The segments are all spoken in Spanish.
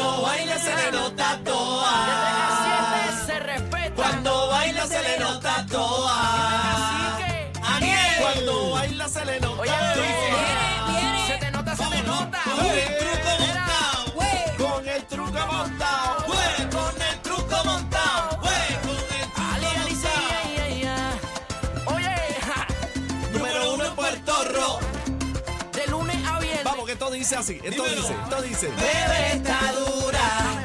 Cuando baila se le nota dice así. Esto dice, esto dice. Bebé está dura,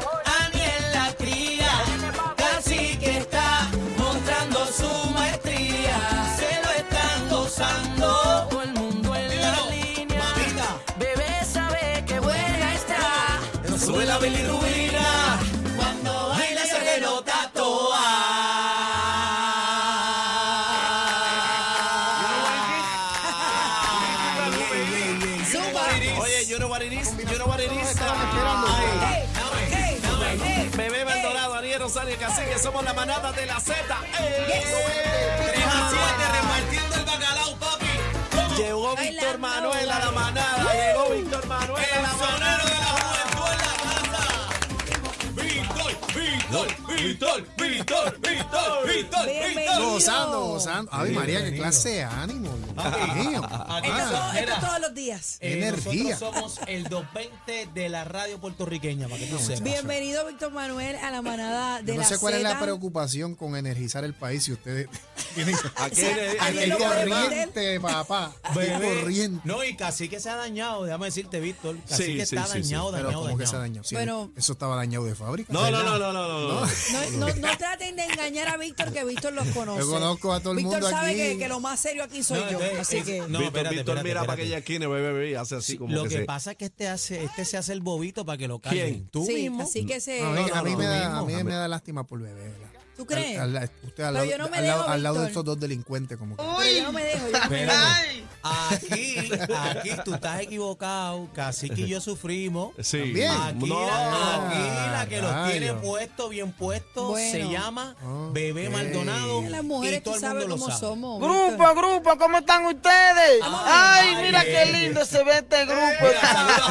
somos la manada de la Z. ¡Eh! 3 a 7 repartiendo el bacalao, papi. ¿Cómo? Llegó Víctor Manuel a la manada. Llegó Víctor Manuel a la El sonero de la manada. juventud en la casa. Víctor, Víctor, Víctor, Víctor, Víctor, Víctor, Víctor. Gozando, gozando. Ay, María, qué clase de ánimo. Aquí Esto mira, todos los días. Qué energía. Nosotros somos el 220 de la radio puertorriqueña, para que tú sepas. Bienvenido, Víctor Manuel, a la manada de Yo no la sé cuál es la Zeta. preocupación con energizar el país si ustedes tienen Aquí sea, viene- aquí el lo pueden corriente, papá. El Bebé. corriente. No, y casi que se ha dañado, déjame decirte, Víctor. Casi Sí, que sí, está sí, sí. dañado, Pero dañado, como que se dañado. dañó. Sí, Bueno. eso estaba dañado de fábrica. No, no, no, no, no, no, no. No, no, no traten de engañar a Víctor, que Víctor los conoce. Yo conozco a todo el Víctor mundo sabe aquí. que, que lo más serio aquí soy No, yo. Entonces, Así es- que. no, Víctor, espérate, Víctor, espérate, mira para espérate. aquella esquina, bebé, bebé, y hace así Sí, como lo que, que se... pasa es que este hace, este se hace el bobito para que lo callen. ¿Quién? Tú sí, mismo. así que se. A mí, no, a mí no, me, da, mismo, a mí a mí- me da lástima por bebé. ¿verdad? ¿Tú crees? Al- al- usted al Pero lado, yo no me al lado- dejo, al lado de estos dos delincuentes, como que. Pero yo no me dejo. Yo no me dejo. Aquí, aquí tú estás equivocado. Casi que y yo sufrimos. Sí. También. Aquí, No. la, aquí la que los tiene puesto, bien puesto, Bueno. se llama. Bebé Maldonado. Las y mujeres, todo tú el sabes mundo lo cómo sabe. somos. Grupo, Víctor. grupo, ¿cómo están ustedes? Ay, Ay, mira qué lindo se ve este grupo.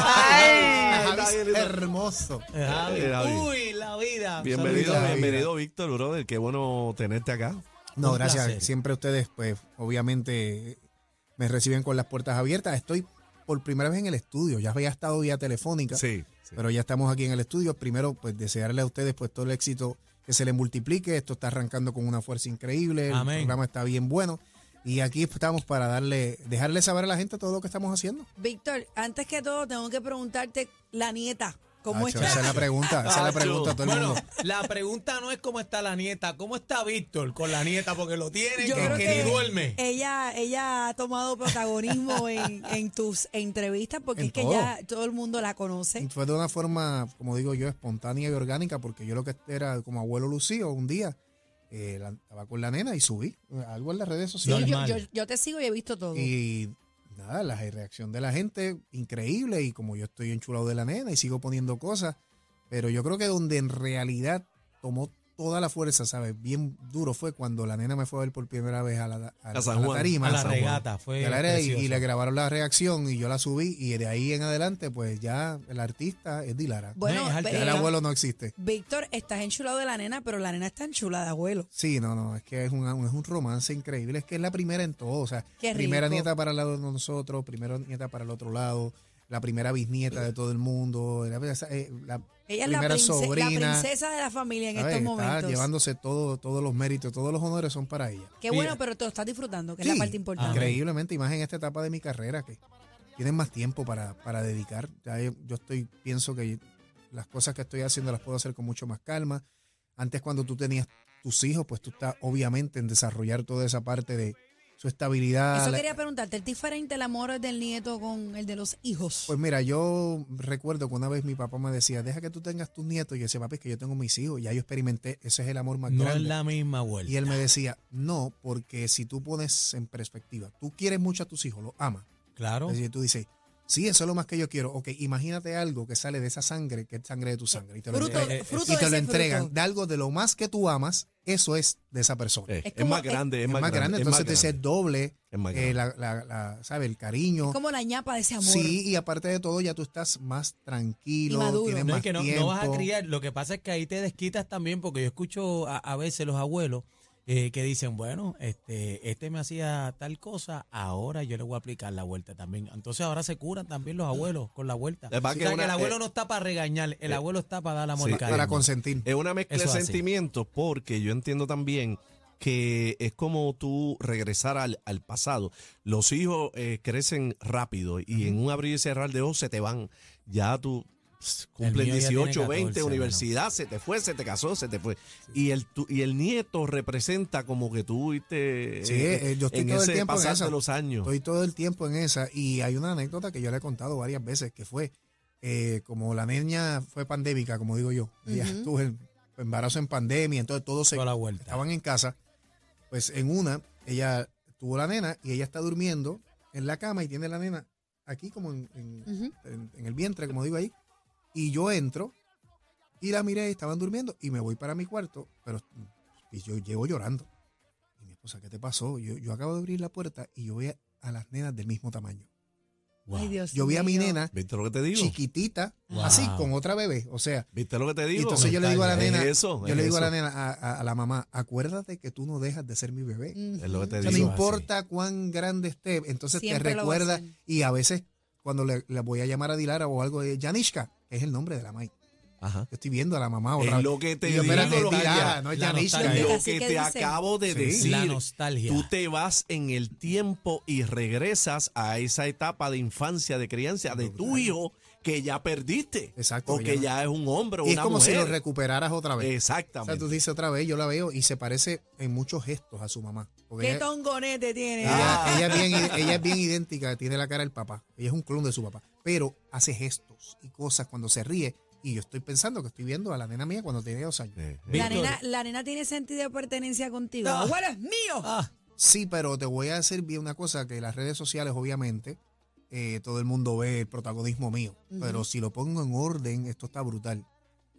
Ay, hermoso. Eh, Javi. Eh, Javi. Uy, la vida. Bienvenido, Saludos. bienvenido, Víctor, brother. Qué bueno tenerte acá. No, Un gracias. placer. Siempre ustedes, pues, obviamente, me reciben con las puertas abiertas. Estoy por primera vez en el estudio. Ya había estado vía telefónica, Sí. sí. pero ya estamos aquí en el estudio. Primero, pues, desearle a ustedes, pues, todo el éxito que se le multiplique. Esto está arrancando con una fuerza increíble. Amén. El programa está bien bueno. Y aquí estamos para darle, dejarle saber a la gente todo lo que estamos haciendo. Víctor, antes que todo, tengo que preguntarte la nieta. ¿Cómo Acho, está? Esa es la pregunta. Esa es la pregunta a todo el Bueno, mundo. la pregunta no es cómo está la nieta, cómo está Víctor con la nieta, porque lo tiene Yo que, creo que que ni duerme. Ella, ella ha tomado protagonismo en, en tus entrevistas porque En es que todo. ya todo el mundo la conoce. Fue de una forma, como digo yo, espontánea y orgánica, porque yo lo que era como abuelo Lucío un día. eh, la- estaba con la nena y subí algo en las redes Sí, sociales. yo, Normal. yo, yo te sigo y he visto todo. Y nada, la reacción de la gente, increíble. Y como yo estoy enchulado de la nena y sigo poniendo cosas, pero yo creo que donde en realidad tomó toda la fuerza, ¿sabes? Bien duro fue cuando la nena me fue a ver por primera vez a la, a la- A San a la Juan. tarima. A la San Juan. regata, fue Y, la le grabaron la reacción y yo la subí. Y de ahí en adelante, pues ya el artista es Dilara. bueno, Ya el abuelo no existe. Víctor, estás enchulado de la nena, pero la nena está enchulada, abuelo. Sí, no, no, es que es un, es un romance increíble. Es que es la primera en todo. O sea, Qué primera nieta para el lado de nosotros, primera nieta para el otro lado, la primera bisnieta de todo el mundo, la, eh, la Ella es la, primera prince- la sobrina. princesa de la familia en ¿sabes? estos Está momentos. llevándose todo, todos los méritos, todos los honores son para ella. Qué bueno, pero te lo estás disfrutando, que es la parte importante. Increíblemente, y más en esta etapa de mi carrera, que tienen más tiempo para, para dedicar. Ya yo, yo estoy, pienso que las cosas que estoy haciendo las puedo hacer con mucho más calma. Antes cuando tú tenías tus hijos, pues tú estás obviamente en desarrollar toda esa parte de su estabilidad. Eso quería preguntarte, ¿es diferente el amor del nieto con el de los hijos? Pues mira, yo recuerdo que una vez mi papá me decía, deja que tú tengas tus nietos. Y yo decía, papi, es que yo tengo mis hijos. Ya yo experimenté, ese es el amor más No grande. es la misma vuelta. Y él me decía, no, porque si tú pones en perspectiva, tú quieres mucho a tus hijos, los amas. Claro. Es decir, tú dices, Sí, eso es lo más que yo quiero. Ok, imagínate algo que sale de esa sangre, que es sangre de tu sangre, y te lo, Fruto, entregan- eh, fruto y te lo entregan. fruto. De algo de lo más que tú amas, eso es de esa persona. Eh, Es es, como- más grande, es, es más grande, es entonces más te dice grande. doble, Es más eh, grande. la, la, la- ¿sabe? El cariño. Es como la ñapa de ese amor. Sí, y aparte de todo, ya tú estás más tranquilo, tienes No, más es que no, tiempo. no vas a criar. Lo que pasa es que ahí te desquitas también, porque yo escucho a, a veces los abuelos eh, que dicen, bueno, este, este me hacía tal cosa, ahora yo le voy a aplicar la vuelta también. Entonces ahora se curan también los abuelos con la vuelta. Es O sea, que una- el abuelo eh, no está para regañar, el eh, abuelo está para dar amor sí, y cariño. para consentir. Es una mezcla Eso de así. sentimientos porque yo entiendo también que es como tú regresar al, al pasado. Los hijos eh, crecen rápido y en un abrir y cerrar de ojos se te van. Ya tú cumplen mío ya tiene 18, 20, 14, universidad, se te fue, se te casó, se te fue. Y el tu- y el nieto representa como que tú viste Sí, eh, eh, yo estoy en todo el tiempo en pasar esa. de los años. Estoy todo el tiempo en esa y hay una anécdota que yo le he contado varias veces que fue eh, como la niña fue pandémica, como digo yo, ella Ujú. tuvo el embarazo en pandemia, entonces todos se Toda la vuelta. estaban en casa, pues en una ella tuvo la nena y ella está durmiendo en la cama y tiene la nena aquí como en, en- Ujú. en- en el vientre, como digo ahí, y yo entro y la miré, estaban durmiendo y me voy para mi cuarto, pero y yo llego llorando. Y mi esposa, ¿qué te pasó? Yo, yo acabo de abrir la puerta y yo vi a, a las nenas del mismo tamaño. Ay, Dios Yo vi a mi nena ¿Viste lo que te digo? chiquitita, Wow. así, con otra bebé. O sea, ¿Viste lo que te y digo? entonces yo le digo a la Es nena, eso, yo le digo a la nena, a, a- a la mamá, acuérdate que tú no dejas de ser mi bebé. Es lo que te O sea, digo. no importa cuán grande esté, entonces Siempre te a recuerda. Y a veces, cuando le, le voy a llamar a Dilara o algo, de Janishka, es el nombre de la May. Ajá. Yo estoy viendo a la mamá Es otra vez. lo que te digo, espérate, lo no es la nostalgia. Lo Así que que te dice. acabo de Sí. decir. La nostalgia. Tú te vas en el tiempo y regresas a esa etapa de infancia, de crianza de tu hijo que ya perdiste. Exacto, O que ya es un hombre o Y es una como si lo recuperaras otra vez. O sea, Exactamente. tú dices otra vez, yo la veo y se parece en muchos gestos a su mamá. Porque ¿Qué ella, tongonete tiene? ella- ella es bien, ella es bien idéntica, tiene la cara del papá. Ella es un clon de su papá. Pero hace gestos y cosas cuando se ríe. Y yo estoy pensando que estoy viendo a la nena mía cuando tenía dos años. Eh, eh. La Víctor. nena, la nena tiene sentido de pertenencia contigo. Ah. Abuelo es mío. Ah, Sí, pero te voy a decir bien una cosa, que las redes sociales obviamente eh, todo el mundo ve el protagonismo mío, pero si lo pongo en orden, esto está brutal.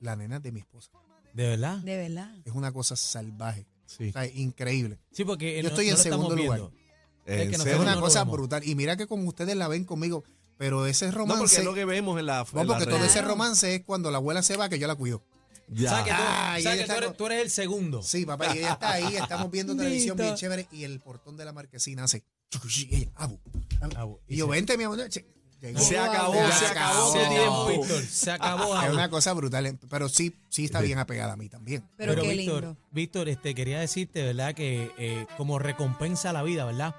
La nena es de mi esposa. ¿De verdad? De verdad. Es una cosa salvaje, Sí. o sea, increíble. Sí, porque Yo no- estoy no en segundo lugar. Es que Es una no cosa brutal. Y mira que como ustedes la ven conmigo, pero ese No, porque romance... es lo que vemos en la. No, la porque todo red. ese romance es cuando la abuela se va que yo la cuido. Ya. O sea, que, tú, Ah, o y sea, ella que tú, está eres, con- tú eres el segundo. Sí, papá, y ella está ahí, estamos viendo televisión bien chévere y el portón de la marquesina hace... y ella, abu, abu. Bu- Y yo, vente, mi amor. llegó. Se acabó, se acabó. Se acabó, Víctor. Se acabó. Es una cosa brutal, pero sí, sí está bien apegada a mí también. Pero, qué Víctor, lindo. Víctor, este, quería decirte, ¿verdad? Que eh, como recompensa a la vida, ¿verdad?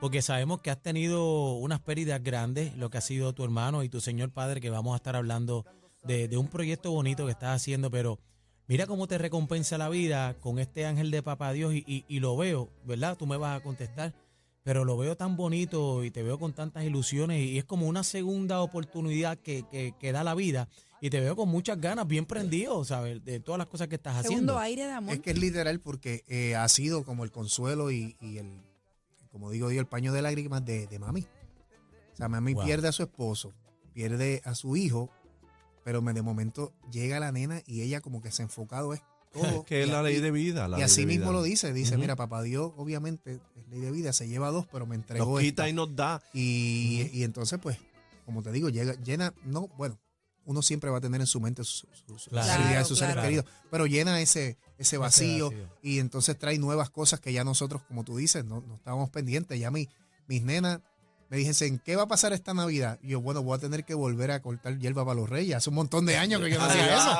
Porque sabemos que has tenido unas pérdidas grandes, lo que ha sido tu hermano y tu señor padre, que vamos a estar hablando de, de un proyecto bonito que estás haciendo, pero mira cómo te recompensa la vida con este ángel de papá Dios y, y- y lo veo, ¿verdad? Tú me vas a contestar, pero lo veo tan bonito y te veo con tantas ilusiones y es como una segunda oportunidad que, que, que da la vida y te veo con muchas ganas, bien prendido, ¿sabes? De todas las cosas que estás haciendo. Segundo aire de amor. Es que es literal porque eh, ha sido como el consuelo y, y el, como digo yo, el paño de lágrimas de, de mami. O sea, mami Wow. pierde a su esposo, pierde a su hijo, pero me, de momento llega la nena y ella como que se ha enfocado es todo. Que es Y la ley de vida. la y así mismo vida. lo dice, dice, mira, papá Dios, obviamente, es ley de vida, se lleva dos, pero me entregó Nos quita esta. y nos da. Y, y entonces, pues, como te digo, llega, llena, no, bueno, uno siempre va a tener en su mente sus su, su- Claro. de sus Claro, seres claro. queridos, pero llena ese, ese vacío, vacío. y entonces trae nuevas cosas que ya nosotros, como tú dices, no, no estábamos pendientes. Ya mi, mis nenas me dijesen, ¿qué va a pasar esta Navidad? Y yo, bueno, voy a tener que volver a cortar hierba para los reyes. Hace un montón de años que yo no hacía eso.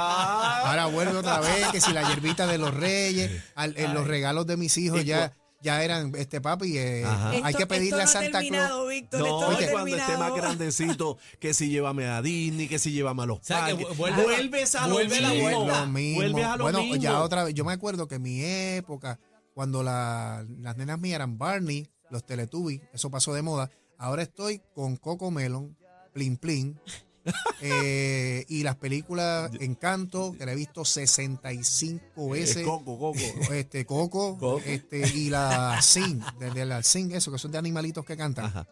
Ahora vuelve otra vez, que si la hierbita de los reyes, al- en los regalos de mis hijos ya, ya eran, este papi, eh, hay que pedirle esto a no ha Santa Claus. Víctor, No, esto no cuando esté más grandecito, que si llévame a Disney, que si llévame a los O sea, que parques. vu- vuelve- vuelves a lo vuelve vuelta. Lo mismo. Vuelves a lo bueno, mismo. ya otra vez, yo me acuerdo que en mi época, cuando la- las nenas mías eran Barney, los Teletubbies, eso pasó de moda. Ahora estoy con Coco Melon, Plin Plin, eh, y las películas Encanto, que la he visto 65 Eh, veces. Coco, Coco. Este, Coco, Coco. este, y la Sing, de, de la Sing, eso, que son de animalitos que cantan. Ajá.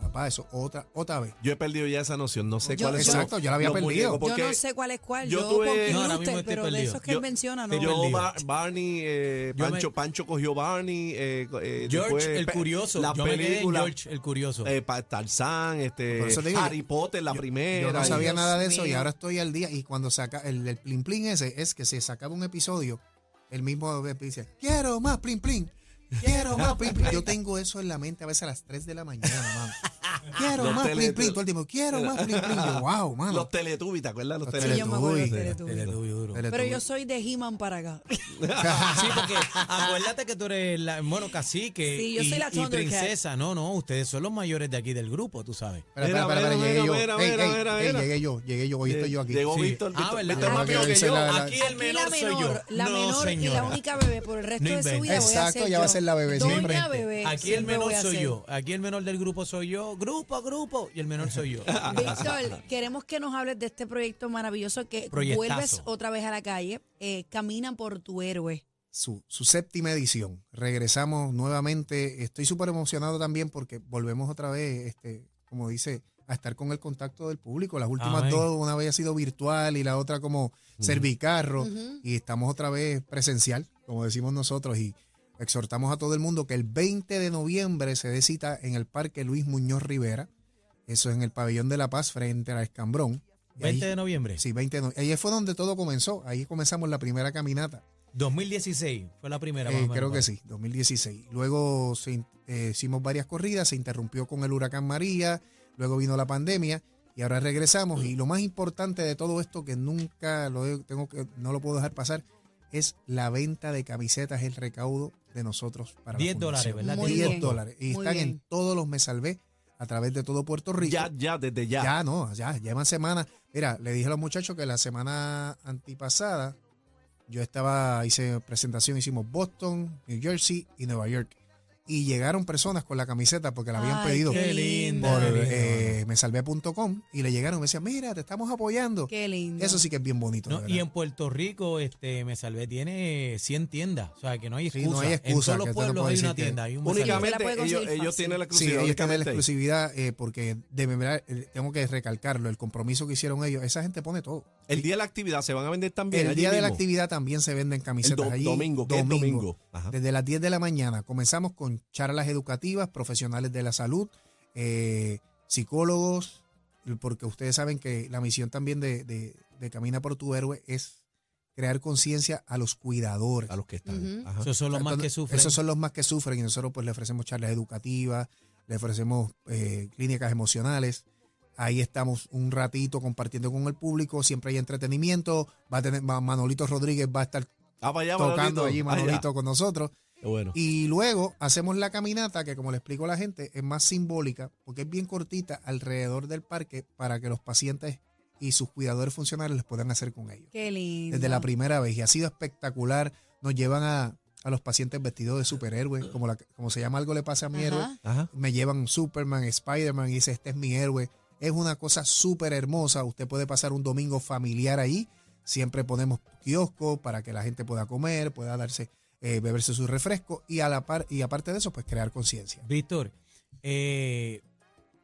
Papá, eso otra, otra vez. Yo he perdido ya esa noción, no sé Yo- yo- son Exacto, yo la había perdido. porque yo no sé cuál es cuál. yo Yo, tuve- No, ahora Brewster, mismo estoy pero de perdido. esos que Yo- él menciona, no. Yo, perdido. Barney, eh, Yo me- Pancho, Pancho cogió Barney. Eh, eh, George después, el pe- curioso. La Yo me quedé en película. George el curioso. eh, pa- Tarzán, este, Por eso te digo, Harry Potter, la primera. Yo no sabía Dios nada de eso y mío. ahora estoy al día. Y cuando saca el, el plin plin ese, es que se sacaba un episodio, el mismo dice, quiero más plin plin. Quiero más plin. Yo tengo eso en la mente a veces a las 3 de la mañana, mano. Quiero Los más plin plin. Todo el tiempo, quiero más plin plin. Yo, wow, mano. Los Teletubbies, ¿te acuerdas? Los Los Sí, yo me acuerdo de Teletubbies. Pero yo soy de He-Man para acá. Sí, porque acuérdate que tú eres la, bueno, cacique Sí, yo y, soy la y princesa. No, no, ustedes son los mayores de aquí del grupo, tú sabes. Espera, Mira, espera, espera, mira, llegué yo. llegué yo, llegué yo. Hoy estoy yo aquí. Llegó. Víctor. Ah, Víctor, Ah, más que yo. Aquí el menor la soy yo. menor, la no, menor y la única bebé por el resto de su vida voy a Exacto, ser ya va a ser la bebé siempre. bebé. Aquí el menor soy yo. Aquí el menor del grupo soy yo. Grupo, grupo. Y el menor soy yo. Víctor, queremos que nos hables de este proyecto maravilloso que Proyectazo. vuelves otra vez a la calle. Eh, Camina por tu héroe. su, su séptima edición. Regresamos nuevamente. Estoy súper emocionado también porque volvemos otra vez, este, como dice, a estar con el contacto del público. Las últimas Amén. dos, una vez ha sido virtual y la otra como servicarro. Y estamos otra vez presencial, como decimos nosotros. Y exhortamos a todo el mundo que el 20 de noviembre se dé cita en el Parque Luis Muñoz Rivera. Eso es en el Pabellón de la Paz frente al Escambrón. Y ahí- 20 de noviembre. Sí, 20 de noviembre. Ahí fue donde todo comenzó. Ahí comenzamos la primera caminata. 2016 fue la primera. más Eh, menos, creo que sí, 2016. Luego se eh, hicimos varias corridas, se interrumpió con el huracán María, luego vino la pandemia y ahora regresamos. Y lo más importante de todo esto que nunca lo tengo que, no lo puedo dejar pasar, es la venta de camisetas, el recaudo de nosotros para 10 la dólares. ¿verdad? Muy 10 bien, dólares. Y muy están bien. en todos los Me Salvé a través de todo Puerto Rico. Ya, ya, desde ya. Ya, no, ya, llevan semanas. Mira, le dije a los muchachos que la semana antipasada yo estaba, hice presentación, hicimos Boston, New Jersey y Nueva York. Y llegaron personas con la camiseta porque la habían Ay, pedido qué lindo. por eh, mesalvé.com y le llegaron y me decían, mira, te estamos apoyando. Qué lindo. Eso sí que es bien bonito. No, y en Puerto Rico, este, me salvé, tiene 100 tiendas. O sea, que no hay Sí, excusa. no hay En excusa, todos que los pueblos hay una tienda. Hay un. Únicamente- ellos, conseguir ellos tienen la Sí, exclusividad. ellos tienen la exclusividad eh, porque de verdad eh, tengo que recalcarlo, el compromiso que hicieron ellos, esa gente pone todo. El día de la actividad se van a vender también. El allí día de la actividad también se venden El camisetas do- allí. domingo, ¿qué es domingo? Ajá. Desde las 10 de la mañana comenzamos con charlas educativas, profesionales de la salud, eh, psicólogos, porque ustedes saben que la misión también de, de- de Camina por tu Héroe es crear conciencia a los cuidadores. A los que están. Ajá. Esos son los más que sufren. Esos son los más que sufren y nosotros pues le ofrecemos charlas educativas, le ofrecemos eh, clínicas emocionales. Ahí estamos un ratito compartiendo con el público, siempre hay entretenimiento, va a tener Manolito Rodríguez va a estar Ah, allá, tocando Manolito. allí Allá. Manolito con nosotros. Qué bueno. Y luego hacemos la caminata, que como le explico a la gente, es más simbólica, porque es bien cortita alrededor del parque para que los pacientes y sus cuidadores funcionales les puedan hacer con ellos. Qué lindo. Desde la primera vez. Y ha sido espectacular. Nos llevan a, a los pacientes vestidos de superhéroes, como, la, como se llama algo le pasa a mi Ajá. héroe. Ajá. Me llevan Superman, Spider-Man y dice, este es mi héroe. Es una cosa súper hermosa. Usted puede pasar un domingo familiar ahí. Siempre ponemos kiosco para que la gente pueda comer, pueda darse, eh, beberse su refresco y, a la par, y aparte de eso, pues crear conciencia. Víctor, eh,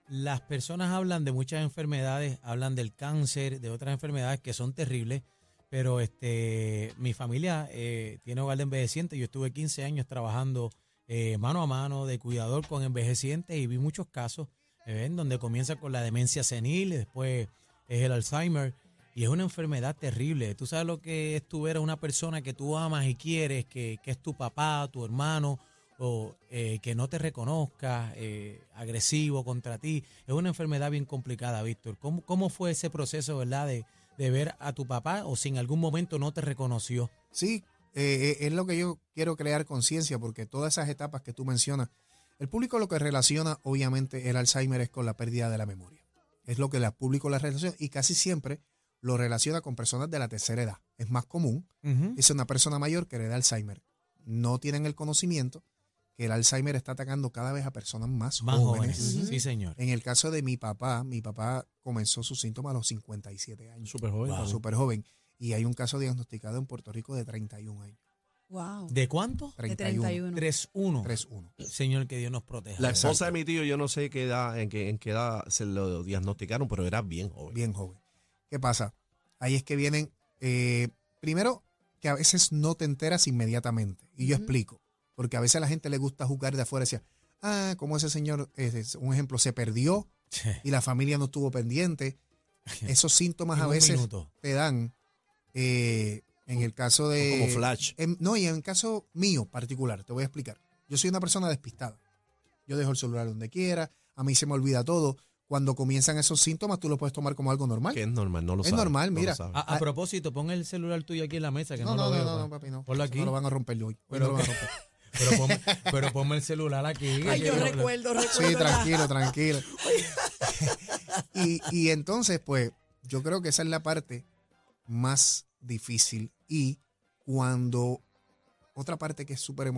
las personas hablan de muchas enfermedades, hablan del cáncer, de otras enfermedades que son terribles, pero este, mi familia eh, tiene hogar de envejecientes. Yo estuve 15 años trabajando eh, mano a mano de cuidador con envejecientes y vi muchos casos eh, en donde comienza con la demencia senil, y después es el Alzheimer. Y es una enfermedad terrible. Tú sabes lo que es tú ver a una persona que tú amas y quieres, que, que es tu papá, tu hermano, o eh, que no te reconozca, eh, agresivo contra ti. Es una enfermedad bien complicada, Víctor. ¿Cómo, ¿Cómo fue ese proceso, verdad, de, de ver a tu papá o si en algún momento no te reconoció? Sí, eh, es lo que yo quiero crear conciencia, porque todas esas etapas que tú mencionas, el público lo que relaciona, obviamente, el Alzheimer es con la pérdida de la memoria. Es lo que el público la relaciona y casi siempre lo relaciona con personas de la tercera edad. Es más común, es una persona mayor que le da Alzheimer. No tienen el conocimiento que el Alzheimer está atacando cada vez a personas más, Más jóvenes. jóvenes. Sí, señor. En el caso de mi papá, mi papá comenzó sus síntomas a los 57 años. Súper joven. Wow. Súper joven. Y hay un caso diagnosticado en Puerto Rico de 31 años. Wow. ¿De cuánto? De 31. 31. 3-1. 3-1. Señor, que Dios nos proteja. La esposa Exacto. de mi tío, yo no sé qué edad, en qué, en qué edad se lo diagnosticaron, pero era bien joven. bien joven. ¿Qué pasa? Ahí es que vienen, eh, primero, que a veces no te enteras inmediatamente. Y yo explico, porque a veces a la gente le gusta jugar de afuera y decía, ah, como ese señor, ese es un ejemplo, se perdió y la familia no estuvo pendiente. Esos síntomas a veces minuto. te dan, eh, en el caso de... Como flash. en- no, y en el caso mío particular, te voy a explicar. Yo soy una persona despistada. Yo dejo el celular donde quiera, a mí se me olvida todo. Cuando comienzan esos síntomas, tú lo puedes tomar como algo normal. Que es normal, no lo Es sabe, normal, no mira. A, a propósito, pon el celular tuyo aquí en la mesa, que no, No, no, lo veo. no, no, papi, no. Ponlo aquí. No lo van a romper hoy. Hoy Pero no lo van a romper. Pero ponme, pero ponme el celular aquí. Ay, yo quiero- recuerdo, recuerdo. Sí, tranquilo, tranquilo. y, y entonces, pues, yo creo que esa es la parte más difícil. Y cuando, otra parte que es súper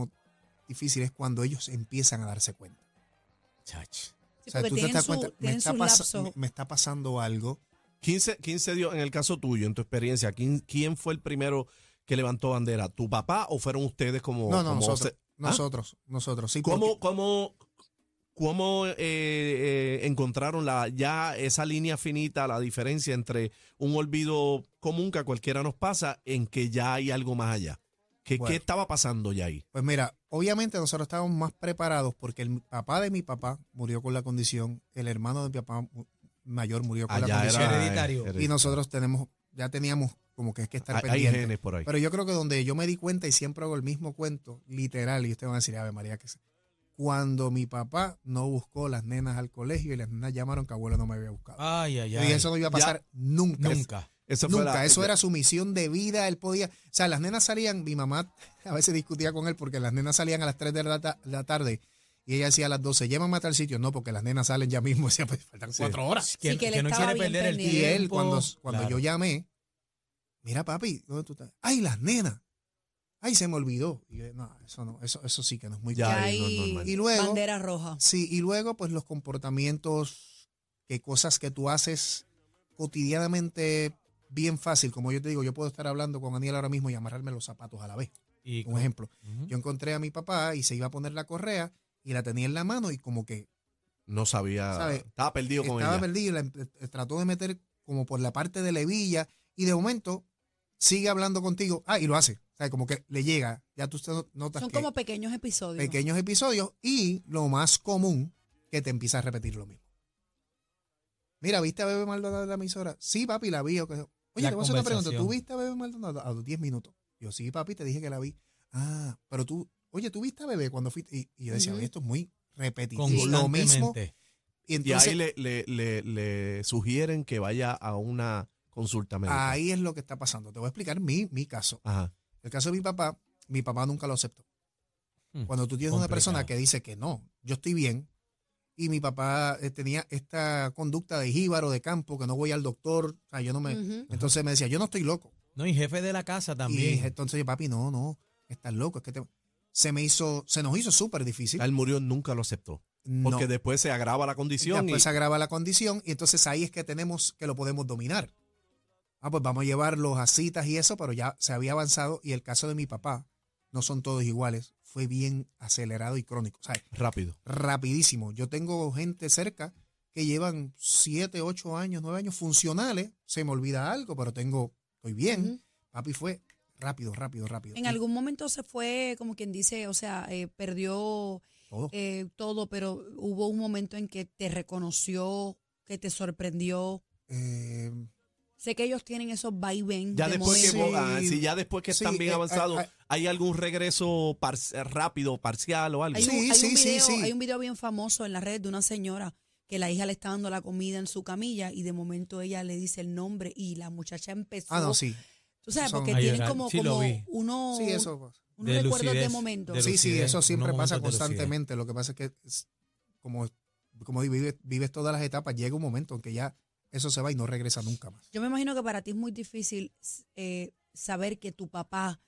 difícil es cuando ellos empiezan a darse cuenta. Chach. Sí, o sea, porque tú te das su- cuenta, me está, me, me pasando algo. ¿Quién se, quién se dio, en el caso tuyo, en tu experiencia, quién, quién fue el primero que levantó bandera? ¿Tu papá o fueron ustedes como... No, no, como nosotros, se- ¿Ah? nosotros, nosotros. Sí, ¿Cómo, porque- cómo, cómo eh, eh, encontraron la, ya esa línea finita, la diferencia entre un olvido común que a cualquiera nos pasa en que ya hay algo más allá? ¿Qué, Bueno. ¿qué estaba pasando ya ahí? Pues mira, obviamente nosotros estábamos más preparados porque el papá de mi papá murió con la condición, el hermano de mi papá mayor murió con la condición. era Hereditario. y nosotros tenemos, ya teníamos como que es que estar hay, hay pendientes. genes por ahí. Pero yo creo que donde yo me di cuenta y siempre hago el mismo cuento, literal, y ustedes van a decir, Ave María, que sé. Cuando mi papá no buscó las nenas al colegio y las nenas llamaron que abuelo no me había buscado. Ay, ay, ay. dije, eso no iba a pasar nunca. Nunca. Esa fue Nunca, la- eso era su misión de vida, él podía, o sea, las nenas salían, mi mamá a veces discutía con él porque las nenas salían a las 3 de la, ta- la tarde y ella decía a las 12, llévame a tal sitio, no, porque las nenas salen ya mismo, decía, pues faltan Sí. cuatro horas. Que, Sí, que no quiere perder el pendiente. Y tiempo. él, cuando, cuando Claro. yo llamé, mira papi, ¿dónde tú estás? Ay, las nenas. Ay, se me olvidó. Y yo, no, eso no, eso, eso sí que no es muy Ya, ahí no normal. Y luego, bandera roja. sí, y luego, pues los comportamientos, que cosas que tú haces cotidianamente bien fácil, como yo te digo, yo puedo estar hablando con Daniel ahora mismo y amarrarme los zapatos a la vez. Y Un ejemplo. Yo encontré a mi papá y se iba a poner la correa y la tenía en la mano y como que No sabía, ¿Sabe? estaba perdido con estaba ella. perdido y la eh, trató de meter como por la parte de la hebilla y de momento sigue hablando contigo. Ah, y lo hace. O sea, como que le llega. Ya tú no- notas Son que como pequeños episodios. pequeños episodios y lo más común que te empieza a repetir lo mismo. Mira, ¿viste a Bebé Maldonado en la emisora? Sí, papi, la vi. Oye, te voy a hacer una pregunta. ¿Tú viste a Bebé Maldonado a los 10 minutos? Yo, sí, papi, te dije que la vi. Ah, pero tú, oye, ¿tú viste a Bebé cuando fuiste? Y, y yo decía, oye, esto es muy repetitivo. Lo mismo. Y Y entonces, ahí le, le, le, le sugieren que vaya a una consulta médica. ahí es lo que está pasando. Te voy a explicar mi, mi caso. Ajá. El caso de mi papá, mi papá nunca lo aceptó. Hmm, Cuando tú tienes una complicado. persona que dice que no, yo estoy bien, y mi papá eh, tenía esta conducta de jíbaro, de campo, que no voy al doctor, o sea, yo no me... Entonces me decía, yo no estoy loco. No, y jefe de la casa también. Y entonces yo, papi, no, no, estás loco, es que te... Se me hizo, se nos hizo súper difícil. Él murió, nunca lo aceptó. No. Porque después se agrava la condición. Después y, se agrava la condición y entonces ahí es que tenemos que lo podemos dominar. Ah, pues vamos a llevarlos a citas y eso, pero ya se había avanzado y el caso de mi papá, no son todos iguales, fue bien acelerado y crónico, o sea, rápido. rapidísimo. Yo tengo gente cerca que llevan 7, 8 años, 9 años funcionales, se me olvida algo, pero tengo, estoy bien. Papi fue rápido, rápido, rápido. En Y algún momento se fue, como quien dice, o sea, eh, perdió todo. eh, todo, pero hubo un momento en que te reconoció, que te sorprendió. Eh, Sé que ellos tienen esos vaivén Ya de después que, ah, sí, ya después que Sí, están bien eh, avanzados, eh, eh. ¿hay algún regreso par- rápido, parcial o algo? Hay, un, Sí, hay un sí, sí, video, sí. hay un video bien famoso en la red de una señora que la hija le está dando la comida en su camilla y de momento ella le dice el nombre y la muchacha empezó. ah, no, sí. Tú sabes, Son- porque A tienen como, Sí, lo como vi. uno, Sí, eso. unos De recuerdos de lucidez, momento. de Sí, sí, lucidez, eso siempre unos pasa momentos de lucidez. constantemente. Lo que pasa es que, es como, como vives, vives todas las etapas, llega un momento en que ya eso se va y no regresa nunca más. Yo me imagino que para ti es muy difícil eh, saber que tu papá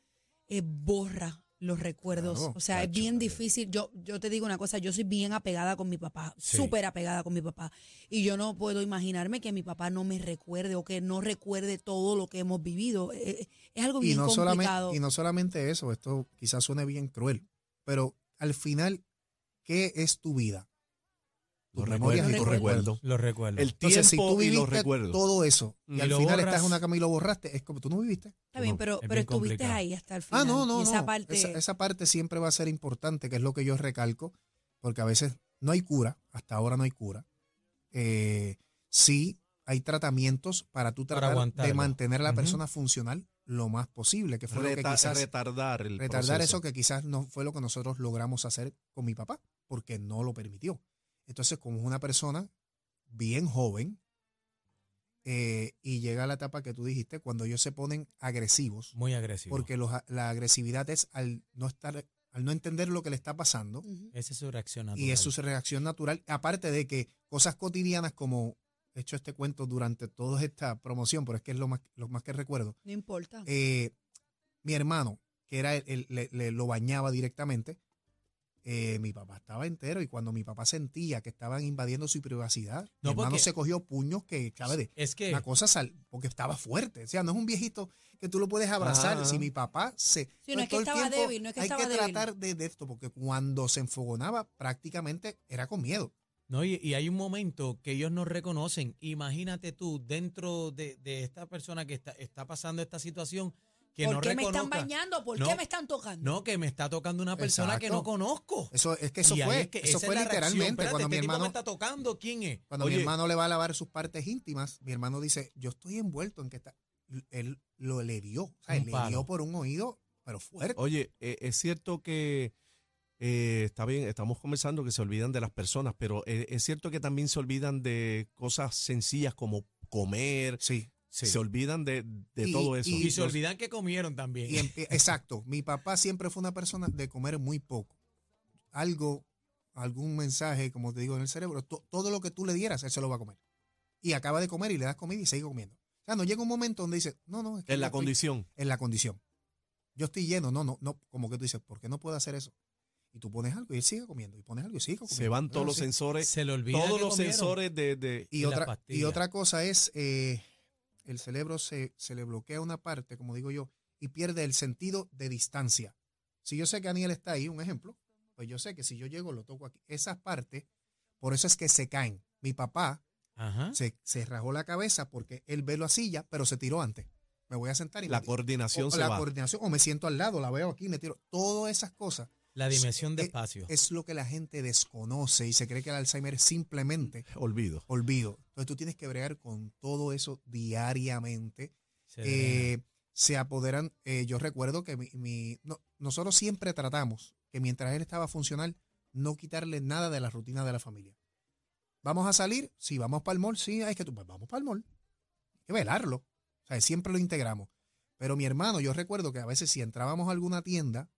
eh, borra los recuerdos. Claro, o sea, es bien difícil. Yo, yo te digo una cosa, yo soy bien apegada con mi papá, Sí. súper apegada con mi papá. Y yo no puedo imaginarme que mi papá no me recuerde o que no recuerde todo lo que hemos vivido. Eh, Es algo Y bien no, complicado. y no solamente eso, esto quizás suene bien cruel, pero al final, ¿qué es tu vida? Los Tus memorias y recuerdos, los recuerdos. Lo recuerdo. El tiempo Entonces, si tú y los recuerdos. todo eso y, Y al final borras. estás en una cama y lo borraste, es como tú no viviste. Está bien, pero, es pero bien estuviste complicado. ahí hasta el final. Ah, no, no, y esa no. parte. Esa, esa parte siempre va a ser importante, que es lo que yo recalco, porque a veces no hay cura, hasta ahora no hay cura. Eh, sí hay tratamientos para tú Para tratar de mantener a la persona funcional lo más posible, que fue lo que quizás retardar el retardar proceso. eso que quizás no fue lo que nosotros logramos hacer con mi papá, porque no lo permitió. Entonces, como es una persona bien joven, eh, y llega a la etapa que tú dijiste, cuando ellos se ponen agresivos, Muy agresivo. porque los- la agresividad es al no estar, al no entender lo que le está pasando, Ujú. Esa es su reacción y es natural. su reacción natural, aparte de que cosas cotidianas como he hecho este cuento durante toda esta promoción, pero es que es lo más, lo más que recuerdo, No importa. eh, mi hermano, que era el, el- le, le- lo bañaba directamente, eh, mi papá estaba entero y cuando mi papá sentía que estaban invadiendo su privacidad, No, mi hermano se cogió puños que, ¿sabes? Es que Una cosa sal, porque estaba fuerte. O sea, no es un viejito que tú lo puedes abrazar. Ajá. Si mi papá se. Sí, no es que todo el estaba débil, no es que hay estaba que débil. tratar de, de esto, porque cuando se enfogonaba, prácticamente era con miedo. No, y, y hay un momento que ellos no reconocen. Imagínate tú, dentro de, de esta persona que está, está pasando esta situación, que ¿Por no qué me están bañando? ¿Por No, qué me están tocando? No, que me está tocando una persona que no conozco. Eso, es que eso Y fue, es que eso fue es literalmente Espérate, cuando mi este tipo hermano. me está tocando, ¿quién es? Cuando Oye. mi hermano le va a lavar sus partes íntimas, mi hermano dice, yo estoy envuelto en que está. Él lo le dio. O sea, le dio por un oído, pero fuerte. Oye, eh, es cierto que eh, está bien, estamos conversando que se olvidan de las personas, pero eh, es cierto que también se olvidan de cosas sencillas como comer, Sí. Sí. se olvidan de, de Y- todo eso. Y se los- olvidan que comieron también. Y empie- exacto. Mi papá siempre fue una persona de comer muy poco. Algo, algún mensaje, como te digo, en el cerebro, to- todo lo que tú le dieras, él se lo va a comer. Y acaba de comer y le das comida y sigue comiendo. O sea, no llega un momento donde dice, no, no, es que en la estoy condición. En la condición. Yo estoy lleno, no, no, no, como que tú dices, ¿por qué no puedo hacer eso? Y tú pones algo y él sigue comiendo, y pones algo y sigue comiendo. Se van todos No, los sensores, se le olvida todos que los comieron. sensores de, de- Y otra, y otra cosa es, eh, el cerebro se, se le bloquea una parte, como digo yo, y pierde el sentido de distancia. Si yo sé que Aniel está ahí, un ejemplo, pues yo sé que si yo llego, lo toco aquí. Esas partes, por eso es que se caen. Mi papá Ajá. se, se rajó la cabeza porque él ve la silla, pero se tiró antes. Me voy a sentar y la me, coordinación o se la va. coordinación, o me siento al lado, la veo aquí, me tiro. Todas esas cosas La dimensión de eh, espacio. es lo que la gente desconoce y se cree que el Alzheimer es simplemente Olvido. olvido. Entonces tú tienes que bregar con todo eso diariamente. Se. Eh, se apoderan, eh, yo recuerdo que mi, mi- no, nosotros siempre tratamos que mientras él estaba funcional, no quitarle nada de la rutina de la familia. ¿Vamos a salir? Sí, vamos para el mall. Sí, hay que tú, pues vamos para el mall. Hay que velarlo. O sea, siempre lo integramos. Pero mi hermano, yo recuerdo que a veces si entrábamos a alguna tienda,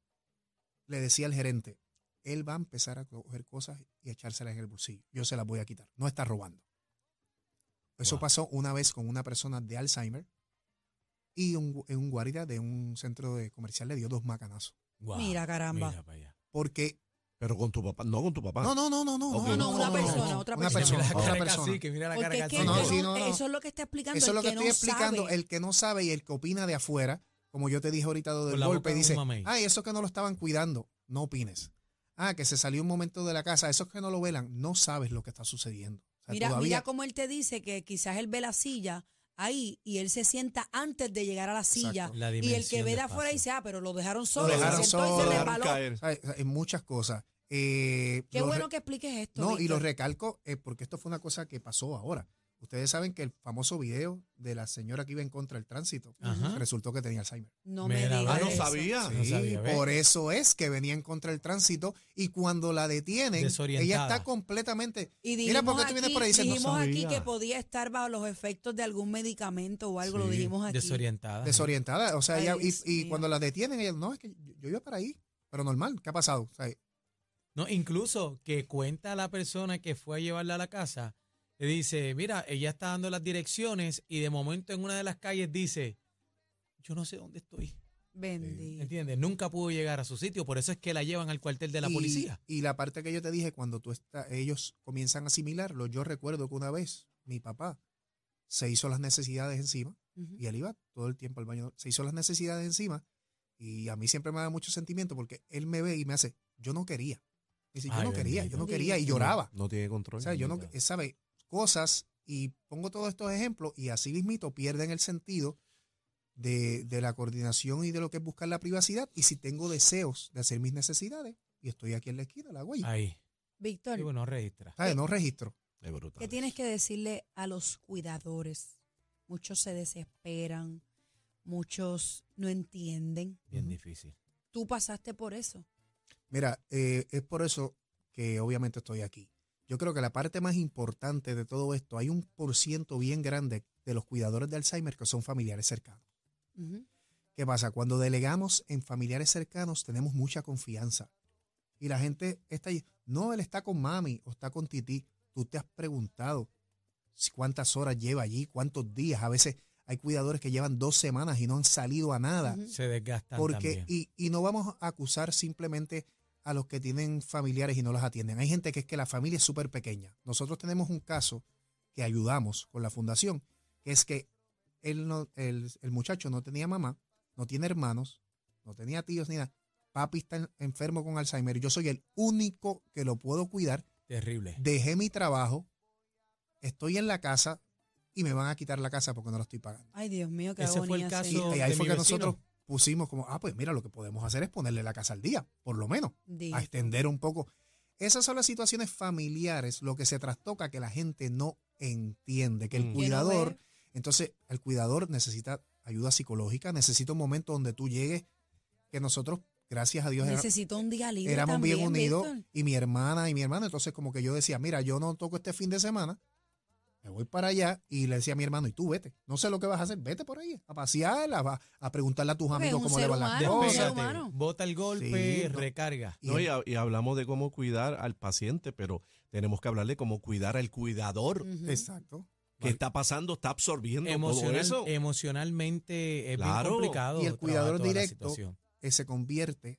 le decía al gerente, él va a empezar a coger cosas y echárselas en el bolsillo. Yo se las voy a quitar. No está robando. Eso Wow. pasó una vez con una persona de Alzheimer y un, gu- en un guardia de un centro de comercial le dio dos macanazos. Mira, caramba. mira para allá. Porque, Pero con tu papá, no con tu papá. no, no, no, no, no, Ok. no, No, una persona, otra una persona. persona, Mira la otra cara de persona. cacique, mira la cara Porque es que. No, no, no- sí, no, no. eso es lo que está explicando. Eso es lo que que estoy no explicando. sabe. El que no sabe y el que opina de afuera, como yo te dije ahorita del golpe, dice, ay, eso que no lo estaban cuidando, no opines. Ah, que se salió un momento de la casa, esos que no lo velan, no sabes lo que está sucediendo. Sea, Mira, todavía, mira cómo él te dice que quizás él ve la silla ahí y él se sienta antes de llegar a la silla. La Y el que ve de afuera dice, ah, pero lo dejaron solo. dejaron se sentó y solo, se lo dejaron caer. ¿sabes? en muchas cosas. Eh, Qué lo bueno re- que expliques esto. No, y lo recalco eh, porque esto fue una cosa que pasó ahora. Ustedes saben que el famoso video de la señora que iba en contra del tránsito Ajá. resultó que tenía Alzheimer. No Mira, me digas Ah, no sabía. No Sí, por eso es que venía en contra del tránsito y cuando la detienen, ella está completamente... Y Mira, ¿por qué tú vienes aquí, por ahí? No aquí que podía estar bajo los efectos de algún medicamento o algo, lo Sí, dijimos aquí. Desorientada. desorientada. O sea, Ay, ella, y, cuando la detienen, ella, no, es que yo, yo iba para ahí, pero normal, ¿qué ha pasado? O sea, No, incluso que cuenta la persona que fue a llevarla a la casa, dice, mira, ella está dando las direcciones y de momento en una de las calles dice, yo no sé dónde estoy. Bendito. ¿Entiendes? Nunca pudo llegar a su sitio, por eso es que la llevan al cuartel de la y, policía. Y la parte que yo te dije, cuando tú está, ellos comienzan a asimilarlo, yo recuerdo que una vez mi papá se hizo las necesidades encima y él iba todo el tiempo al baño, se hizo las necesidades encima y a mí siempre me da mucho sentimiento porque él me ve y me hace, yo no quería. Dice, yo Ay, no quería, yo no quería y lloraba. No tiene control. O sea, yo no, sabe, cosas y pongo todos estos ejemplos y así mismito pierden el sentido de, de la coordinación y de lo que es buscar la privacidad. Y si tengo deseos de hacer mis necesidades y estoy aquí en la esquina, la hago ahí. Víctor, Sí, bueno, registra. ¿Sabes? No registro. Es brutal. ¿qué tienes que decirle a los cuidadores? Muchos se desesperan, muchos no entienden. Bien difícil. Tú pasaste por eso. Mira, eh, es por eso que obviamente estoy aquí. Yo creo que la parte más importante de todo esto, hay un por ciento bien grande de los cuidadores de Alzheimer que son familiares cercanos. ¿Qué pasa? Cuando delegamos en familiares cercanos tenemos mucha confianza. Y la gente está ahí. No, él está con mami o está con tití. Tú te has preguntado si cuántas horas lleva allí, cuántos días. A veces hay cuidadores que llevan dos semanas y no han salido a nada. Se desgastan Porque, también. y, y no vamos a acusar simplemente a los que tienen familiares y no las atienden. Hay gente que es que la familia es súper pequeña. Nosotros tenemos un caso que ayudamos con la fundación, que es que él no, el, el muchacho no tenía mamá, no tiene hermanos, no tenía tíos ni nada. Papi está en- enfermo con Alzheimer yo soy el único que lo puedo cuidar. Terrible. Dejé mi trabajo, estoy en la casa y me van a quitar la casa porque no lo estoy pagando. Ay, Dios mío, qué Ese fue el caso Y, Señor. y ahí de fue mi que vecino. nosotros pusimos como, ah, pues mira, lo que podemos hacer es ponerle la casa al día, por lo menos, a extender un poco. Esas son las situaciones familiares, lo que se trastoca que la gente no entiende, que el Mm. Cuidador, entonces el cuidador necesita ayuda psicológica, necesita un momento donde tú llegues, que nosotros, gracias a Dios, era- Necesito un día libre éramos también, bien unidos Víctor. y mi hermana y mi hermano, entonces como que yo decía, mira, yo no toco este fin de semana, me voy para allá y le decía a mi hermano, y tú vete, no sé lo que vas a hacer, vete por ahí, a pasear, a, a- preguntarle a tus amigos cómo le van las cosas. bota el golpe, Sí, no. recarga. Y No, y, hablamos de cómo cuidar al paciente, pero tenemos que hablar de cómo cuidar al cuidador. Exacto. ¿Qué está pasando? ¿Está absorbiendo todo eso? emocionalmente es Claro. bien complicado. Y el cuidador directo, eh, se convierte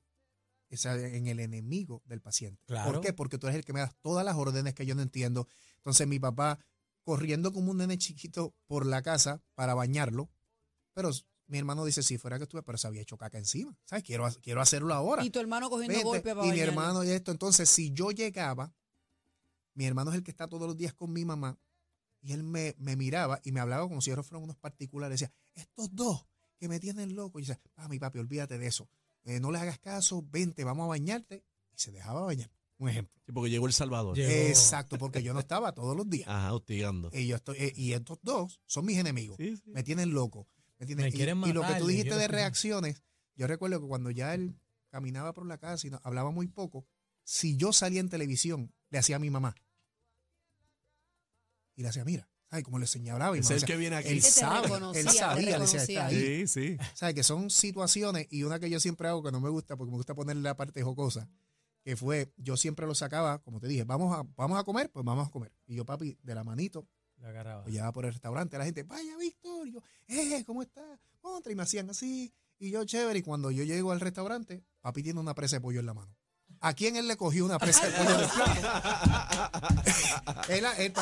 esa- en el enemigo del paciente. Claro. ¿Por qué? Porque tú eres el que me das todas las órdenes que yo no entiendo. Entonces mi papá corriendo como un nene chiquito por la casa para bañarlo, pero mi hermano dice, si fuera que estuve, pero se había hecho caca encima. ¿Sabes? Quiero, quiero hacerlo ahora. Y tu hermano cogiendo Vente. golpe para y mi hermano y esto. Entonces, si yo llegaba, mi hermano es el que está todos los días con mi mamá, y él me, me miraba y me hablaba como si ellos fueran unos particulares. Decía, estos dos que me tienen loco. Y dice, ah, mi papi, olvídate de eso. Eh, no les hagas caso, vente, vamos a bañarte. Y se dejaba bañar. Un ejemplo. Sí, porque llegó El Salvador. Llegó. Exacto, porque yo no estaba todos los días. Ajá, hostigando. Y, yo estoy, eh, y estos dos son mis enemigos. Sí, sí. Me tienen loco. ¿me entiendes? Me Y- quieren y, lo que matar, tú dijiste de quieren- reacciones, yo recuerdo que cuando ya él caminaba por la casa y no, hablaba muy poco, si yo salía en televisión, le hacía a mi mamá. Y le hacía, mira, ¿sabes? Como le señalaba. Y Es me el que viene aquí. Él sabe, él sabía, le decía, está ahí. Sí, sí. ¿Sabes? Que son situaciones y una que yo siempre hago que no me gusta porque me gusta ponerle la parte jocosa, que fue, yo siempre lo sacaba, como te dije, vamos a, vamos a comer, pues vamos a comer. Y yo, papi, de la manito, La agarraba. lo llevaba por el restaurante, la gente, vaya Víctor, y yo, eh, ¿cómo estás? Contra, y me hacían así, y yo chévere, y cuando yo llego al restaurante, papi tiene una presa de pollo en la mano. ¿A quién él le cogió una presa de pollo el él, él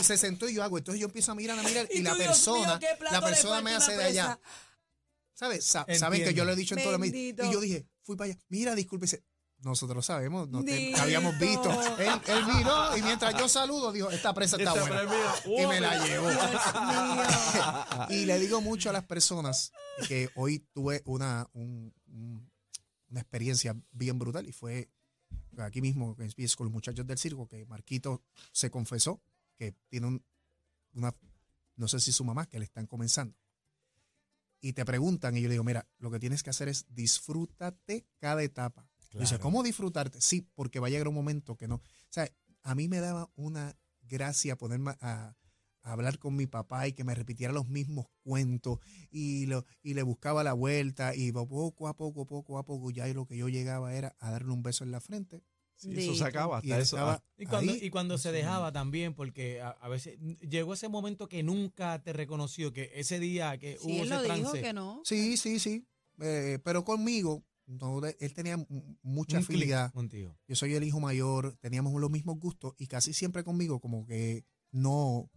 y se sentó y yo hago, entonces yo empiezo a mirar, a mirar, y, Y la persona, mío, ¿qué plato la persona me hace de allá. ¿Sabes? Sa- Saben que yo lo he dicho en la medida. Bendito. Y yo dije, fui para allá, mira, disculpe, dice, nosotros lo sabemos, no te- habíamos visto. Él, él miró y mientras yo saludo, dijo, esta presa está Esta buena. Y me la llevó. Y le digo mucho a las personas que hoy tuve una, un- un- una experiencia bien brutal y fue aquí mismo que empiezo con los muchachos del circo que Marquito se confesó que tiene un- una, no sé si su mamá, que le están comenzando. Y te preguntan y yo le digo, mira, lo que tienes que hacer es disfrútate cada etapa. Dice. ¿cómo disfrutarte? Sí, porque va a llegar un momento que no. O sea, a mí me daba una gracia ponerme a, a hablar con mi papá y que me repitiera los mismos cuentos y, lo, y le buscaba la vuelta y poco a poco, poco a poco, ya lo que yo llegaba era a darle un beso en la frente. Sí, eso se acaba. Y Hasta eso. Y cuando, ahí. y cuando se Sí. dejaba también, porque a, a veces llegó ese momento que nunca te reconoció, que ese día que Sí, hubo él ese lo dijo trance. que no. Sí, sí, sí. eh, pero conmigo, no, él tenía mucha Un afinidad. contigo. Yo soy el hijo mayor, teníamos los mismos gustos y casi siempre conmigo como que no, o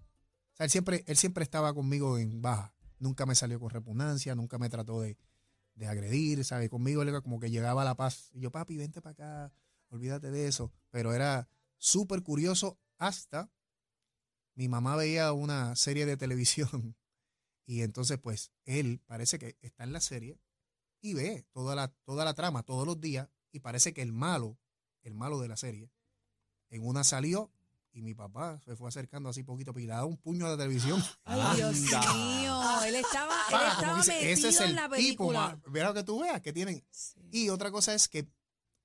sea, él siempre, él siempre estaba conmigo en baja. Nunca me salió con repugnancia, nunca me trató de, de agredir, ¿sabes? Conmigo él era como que llegaba a la paz. Y yo, papi, vente para acá, olvídate de eso. Pero era súper curioso hasta mi mamá veía una serie de televisión y entonces pues él parece que está en la serie y ve toda la, toda la trama todos los días y parece que el malo, el malo de la serie, en una salió y mi papá se fue acercando así poquito y le daba un puño a la televisión. Ay, Dios mío. Él estaba, él estaba dice, metido ese es en el la tipo, película. mira lo que tú veas que tienen. Sí. Y otra cosa es que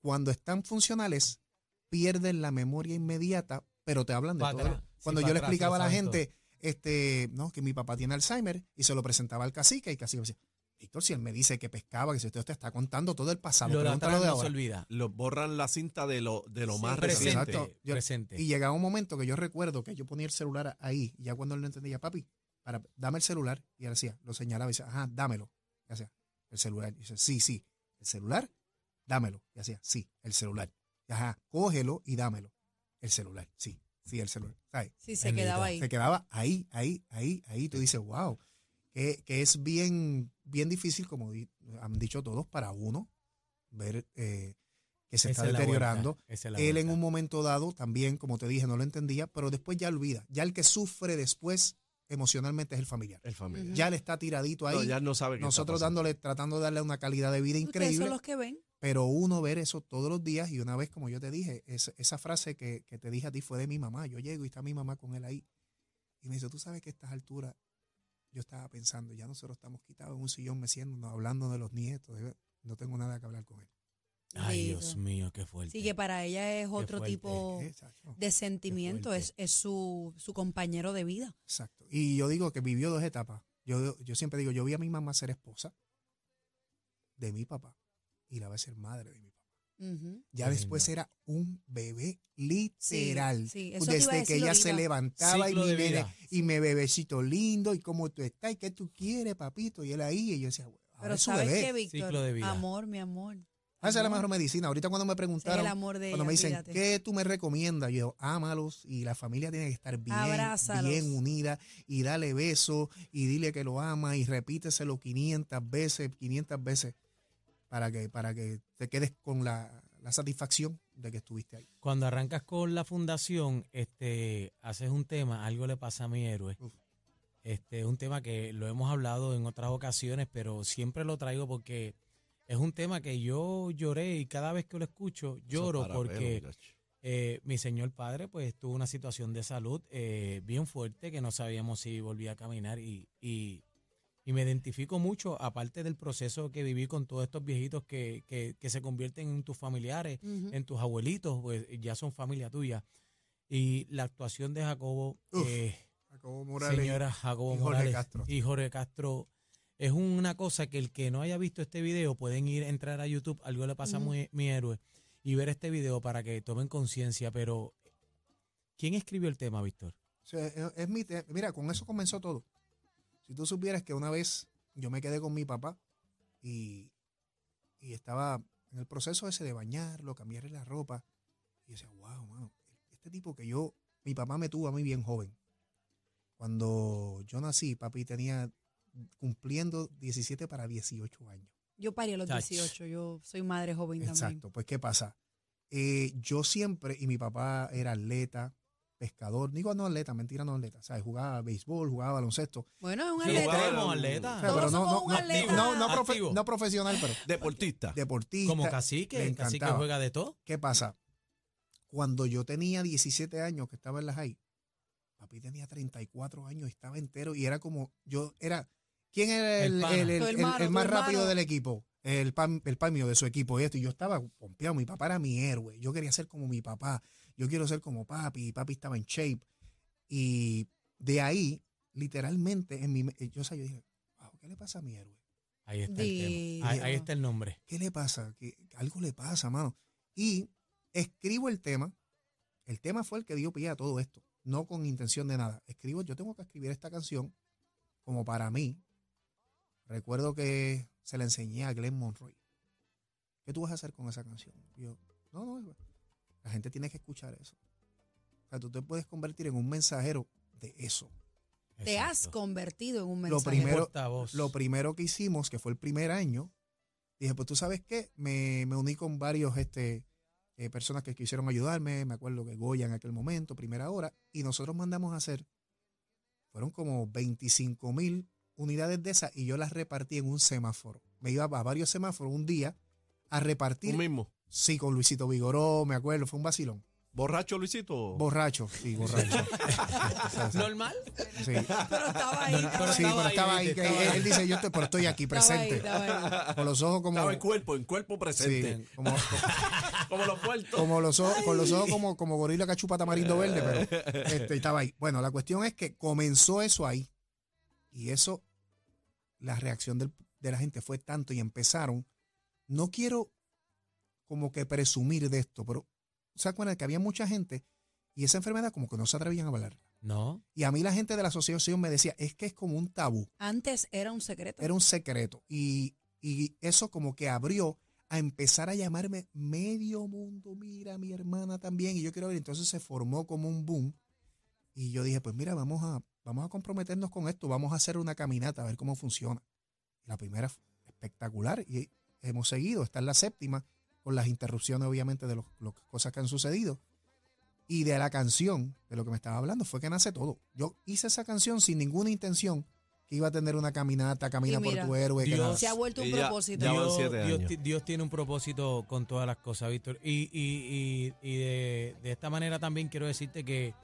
cuando están funcionales pierden la memoria inmediata, pero te hablan de todo. atrás. Cuando yo le atrás, explicaba a la gente, este, no, que mi papá tiene Alzheimer y se lo presentaba al cacique y el cacique me decía, Víctor, si él me dice que pescaba, que si usted te está contando todo el pasado, Lo de no se ahora. olvida. Los borran la cinta de lo, de lo Sí. más Presente, reciente. Exacto. Yo- presente. Y llegaba un momento que yo recuerdo que yo ponía el celular ahí, y ya cuando él no entendía, papi, para, dame el celular, y él decía, lo señalaba y decía, ajá, dámelo. Y hacía, el celular. Y dice, sí, sí, el celular, dámelo. Y hacía, sí, el celular. Y, ajá, cógelo y dámelo. El celular, sí, sí, el celular. ¿Sabes? Sí, se Bendito. quedaba ahí. Se quedaba ahí, ahí, ahí, ahí. Tú dices, wow, que, que es bien, bien difícil, como di- han dicho todos, para uno ver eh, que se Esa está es deteriorando. es Él en un momento dado también, como te dije, no lo entendía, pero después ya olvida. Ya el que sufre después emocionalmente es el familiar. El familiar. Ya le está tiradito ahí. No, ya no sabe nosotros dándole, tratando de darle una calidad de vida increíble, son los que ven. pero uno ver eso todos los días y una vez, como yo te dije, es- esa frase que, que te dije a ti fue de mi mamá. Yo llego y está mi mamá con él ahí. Y me dice, tú sabes que a estas alturas yo estaba pensando, ya nosotros estamos quitados en un sillón meciéndonos, hablando de los nietos. de- No tengo nada que hablar con él. Ay. Dios mío, qué fuerte. Sí, que para ella es otro tipo Eh, Exacto. de sentimiento, es, es su, su compañero de vida. Exacto. Y yo digo que vivió dos etapas. Yo, yo siempre digo, yo vi a mi mamá ser esposa de mi papá y la va a ser madre de mi papá. Ya Qué después lindo. era un bebé literal. sí, eso Desde que ella se levantaba y Ciclo vida. y mi bebecito lindo y cómo tú estás y qué tú quieres, papito. Y él ahí, y yo decía, ahora Pero es su ¿sabes bebé. qué, Víctor? Ciclo de vida. Amor, mi amor. Ah, Esa es la mejor medicina. Ahorita cuando me preguntaron, el amor de cuando ella, me dicen, fíjate. ¿qué tú me recomiendas? Yo digo, ámalos y la familia tiene que estar bien, Abrázalos. bien unida y dale beso y dile que lo ama y repíteselo 500 veces, 500 veces para que, para que te quedes con la, la satisfacción de que estuviste ahí. Cuando arrancas con la fundación, este, haces un tema, algo le pasa a mi héroe. Uf. Este, un tema que lo hemos hablado en otras ocasiones, pero siempre lo traigo porque es un tema que yo lloré y cada vez que lo escucho lloro porque eh, mi señor padre pues tuvo una situación de salud eh, bien fuerte que no sabíamos si volvía a caminar y, y, y me identifico mucho, aparte del proceso que viví con todos estos viejitos que, que, que se convierten en tus familiares, en tus abuelitos, pues ya son familia tuya. Y la actuación de Jacobo, Uf, eh, Jacobo Morales. señora Jacobo y Jorge Morales Castro. y Jorge Castro, es una cosa que el que no haya visto este video pueden ir, entrar a YouTube, algo le pasa a Ujú. mi, mi héroe, y ver este video para que tomen conciencia. Pero, ¿quién escribió el tema, Víctor? O sea, es, es mi te- Mira, con eso comenzó todo. Si tú supieras que una vez yo me quedé con mi papá y, y estaba en el proceso ese de bañarlo, cambiarle la ropa, y decía, wow, mano, este tipo que yo, mi papá me tuvo a mí bien joven. Cuando yo nací, papi tenía cumpliendo 17 para 18 años. Yo parí a los Chach. 18, yo soy madre joven también. Exacto, pues ¿qué pasa? Eh, yo siempre, y mi papá era atleta, pescador, digo no atleta, mentira no atleta, ¿sabes? Jugaba béisbol, jugaba baloncesto, Bueno, es un Sí, atleta. jugaba- o sea, pero no, somos no, un atleta. no, no profe- Activo. no profesional, pero Deportista. deportista. Como cacique, cacique juega de todo. ¿Qué pasa? Cuando yo tenía 17 años que estaba en la high, papi tenía 34 años y estaba entero y era como, yo era, ¿quién era El el, más rápido del equipo? El pan, el pan mío de su equipo y esto. Y yo estaba pompeado, mi papá era mi héroe, yo quería ser como mi papá, yo quiero ser como papi, y papi estaba en shape. Y de ahí, literalmente, en mi, me- yo, o sea, yo dije, wow, ¿qué le pasa a mi héroe? Ahí está el tema. Ahí, ahí Dios. está el nombre. ¿Qué le pasa? que algo le pasa, mano. Y escribo el tema. El tema fue el que dio pie a todo esto. No con intención de nada. Escribo, yo tengo que escribir esta canción como para mí. Recuerdo que se la enseñé a Glenn Monroy. ¿Qué tú vas a hacer con esa canción? Y yo, no, no, la gente tiene que escuchar eso. O sea, tú te puedes convertir en un mensajero de eso. Te has convertido en un Lo mensaje. primero- Portavoz. Lo primero que hicimos, que fue el primer año, dije, pues tú sabes qué, me, me uní con varios este, eh, personas que quisieron ayudarme, me acuerdo que Goya en aquel momento, primera hora, y nosotros mandamos a hacer, fueron como 25 mil unidades de esas y yo las repartí en un semáforo. Me iba a varios semáforos un día a repartir, Tú mismo. Sí, con Luisito Vigoró, me acuerdo, fue un vacilón. ¿Borracho, Luisito? Borracho, sí, borracho. ¿Normal? Sí, Pero estaba ahí. estaba sí, pero estaba ahí, viste, que estaba él, dice, yo estoy, pero estoy aquí Estaba ahí, presente. estaba ahí. Con los ojos como... Estaba en cuerpo, en cuerpo Sí, presente. como, Como los puertos. como los ojos, con los ojos como, como gorila que chupa tamarindo verde, pero este, estaba ahí. Bueno, la cuestión es que comenzó eso ahí. Y eso, la reacción del- de la gente fue tanto y empezaron. No quiero como que presumir de esto, pero ¿se acuerdan que había mucha gente y esa enfermedad como que no se atrevían a hablar? No. Y a mí la gente de la asociación me decía, es que es como un tabú. Antes era un secreto. Era un secreto. Y, y eso como que abrió a empezar a llamarme medio mundo. Mira, mi hermana también. Y yo quiero ver. Entonces se formó como un boom. Y yo dije, pues mira, vamos a, vamos a comprometernos con esto. Vamos a hacer una caminata a ver cómo funciona. La primera espectacular. Y hemos seguido. Esta es la séptima. Con las interrupciones, obviamente, de las cosas que han sucedido. Y de la canción, de lo que me estaba hablando, fue que nace todo. Yo hice esa canción sin ninguna intención que iba a tener una caminata, camina Y mira, por tu héroe. que Dios- nada. Se ha vuelto un ya- propósito. ya Dios, Dios tiene un propósito con todas las cosas, Víctor. Y, y, y, y de, de esta manera también quiero decirte que,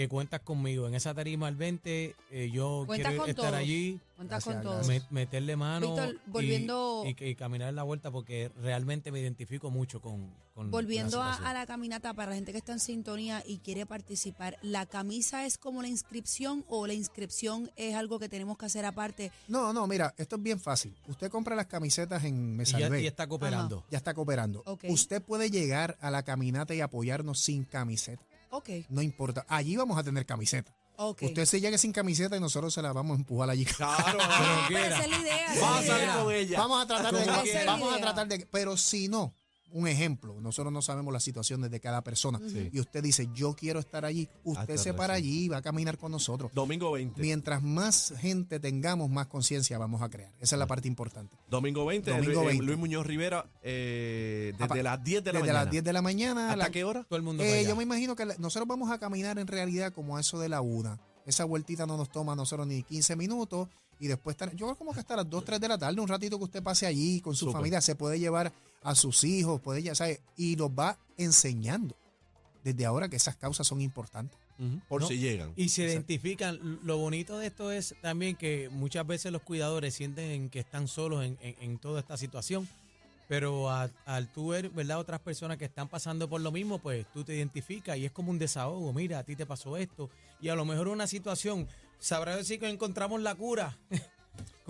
que cuentas conmigo. En esa tarima al 20, eh, yo Cuentas quiero con estar todos. allí, Cuentas Gracias, con todo. gracias. me- meterle mano Víctor, y- volviendo- y, y caminar la vuelta porque realmente me identifico mucho con, con Volviendo la a, situación. la caminata, para la gente que está en sintonía y quiere participar, ¿la camisa es como la inscripción o la inscripción es algo que tenemos que hacer aparte? No, no, mira, esto es bien fácil. Usted compra las camisetas en Me y, ya, Salvé. y está cooperando. ya está cooperando. Ok. Usted puede llegar a la caminata y apoyarnos sin camiseta. Ok, No importa. Allí vamos a tener camiseta. ok. Usted se llegue sin camiseta y nosotros se la vamos a empujar allí. Claro. Pero esa es la idea. la a salir con ella. Vamos a tratar de, vamos a tratar de, pero si no, un ejemplo, nosotros no sabemos las situaciones de cada persona Sí. y usted dice, yo quiero estar allí, usted Hasta se para allí y va a caminar con nosotros. Domingo 20. Mientras más gente tengamos, más conciencia vamos a crear. Esa es la parte importante. Domingo 20. Domingo Lu- eh, 20. Luis Muñoz Rivera, eh, desde las 10 de la Desde mañana. las 10 de la mañana. ¿Hasta la- qué hora? Todo el mundo Eh, yo me imagino que la- nosotros vamos a caminar en realidad como a eso de la una. Esa vueltita no nos toma a nosotros ni 15 minutos y después, estar- yo creo como que hasta las 2, 3 de la tarde, un ratito que usted pase allí con su familia, se puede llevar a sus hijos, puede ya ¿sabe? y los va enseñando desde ahora que esas causas son importantes. Por No. si llegan. Y se identifican. Lo bonito de esto es también que muchas veces los cuidadores sienten que están solos en, en- en toda esta situación. Pero a- al tú ver, ¿verdad? Otras personas que están pasando por lo mismo, pues tú te identificas y es como un desahogo. Mira, a ti te pasó esto. Y a lo mejor una situación, sabrá decir que encontramos la cura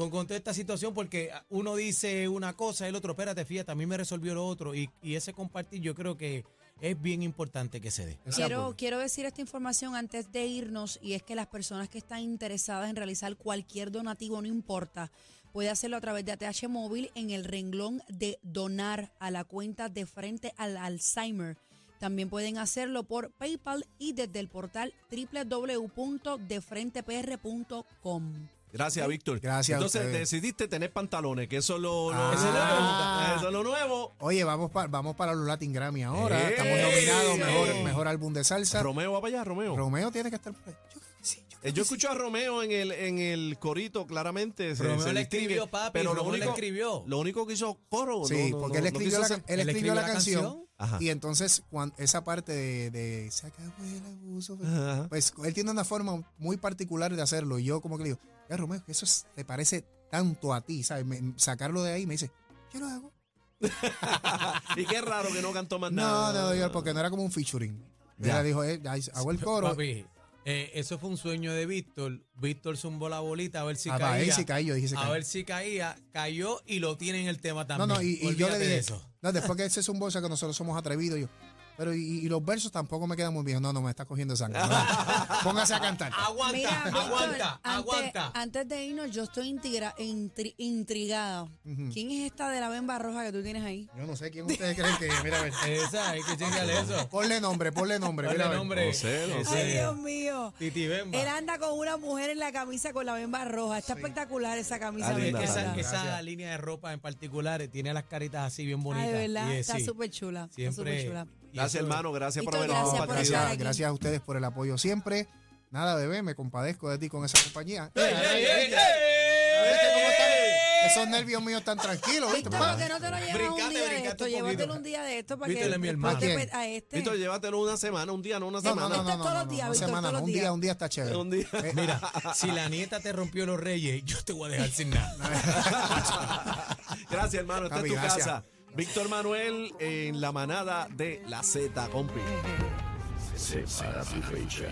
con, con toda esta situación porque uno dice una cosa, el otro, espérate, fíjate, a mí me resolvió lo otro. Y, y ese compartir yo creo que es bien importante que se dé. Quiero, quiero decir esta información antes de irnos y es que las personas que están interesadas en realizar cualquier donativo, no importa, puede hacerlo a través de ATH Móvil en el renglón de donar a la cuenta de frente al Alzheimer. También pueden hacerlo por PayPal y desde el portal www.defrentepr.com. Gracias, Víctor. Gracias a Entonces ustedes. decidiste tener pantalones, que eso es lo, lo- Ah. pregunta. Eso es lo nuevo. Oye, vamos, pa- vamos para los Latin Grammy ahora. ¡Eh! Estamos nominados, Sí. mejor, mejor álbum de salsa. Romeo va para allá, Romeo. Romeo tiene que estar por ahí. Yo sí, Eh, sí. escucho a Romeo en el, en el corito, claramente. Se, Romeo se le escribió, papi, Pero lo Romeo le único, escribió. Lo único que hizo coro. Sí, no- porque no- él escribió, la, hacer- él escribió la canción. Ajá. Y entonces, cuando esa parte de, de se acabó el abuso, Ajá. pues él tiene una forma muy particular de hacerlo. Y yo como que le digo, ya Romeo, que eso es- te parece tanto a ti, ¿sabes? Me- sacarlo de ahí me dice, yo lo hago. y qué raro que no cantó más No, nada. no, yo, porque no era como un featuring. Ya. Ella dijo, eh, ya hago el coro. Papi, eh, eso fue un sueño de Víctor. Víctor zumbó la bolita a ver si Ah, caía. él sí caí, yo dije, se a ver si caía. Cayó y lo tiene en el tema No, también. no, y, y yo le dije, eso. no, después que ese es un bolsa que nosotros somos atrevidos, yo, Pero y, y los versos tampoco me quedan muy bien. No, no, me está cogiendo sangre. No, Póngase a cantar. Aguanta, Mira, Víctor, aguanta, antes, aguanta. Antes de irnos, yo estoy intriga- intri- intrigada. ¿Quién es esta de la bemba roja que tú tienes ahí? Yo no sé quién ustedes creen que es. Mira, a ver. Esa, hay que chingarle eso. Ponle nombre, ponle nombre. Ponle mira, nombre. No sé, no sé. Ay, Dios mío. Titi Bemba. Él anda con una mujer en la camisa con la bemba roja. Está espectacular esa camisa. Encanta. esa, esa línea de ropa en particular tiene las caritas así bien bonitas. Ay, de verdad, Y, está sí, súper chula. Está Siempre. súper chula. Gracias, eso- hermano. Gracias por habernos compartido. Gracias, gracias a ustedes por el apoyo siempre. Nada, bebé, me compadezco de ti con esa compañía. Esos nervios míos están tranquilos, ¿viste? Víctor, ¿por qué no te lo llevas un Brincate, día de brincate esto? un Llévatelo un día de esto para Víctor que mi hermano. a este. Víctor, llévatelo una semana, un día, no una No, no, semana. no, no, no, todos no, los días, no, Víctor, semana, no, un día, un día está chévere. Un día. Eh, Mira, si la nieta te rompió los reyes, yo te voy a dejar sin nada. Gracias, hermano. Esta es Javi, tu gracias. casa. Víctor Manuel en la manada de la Z, compi. Separa tu fecha.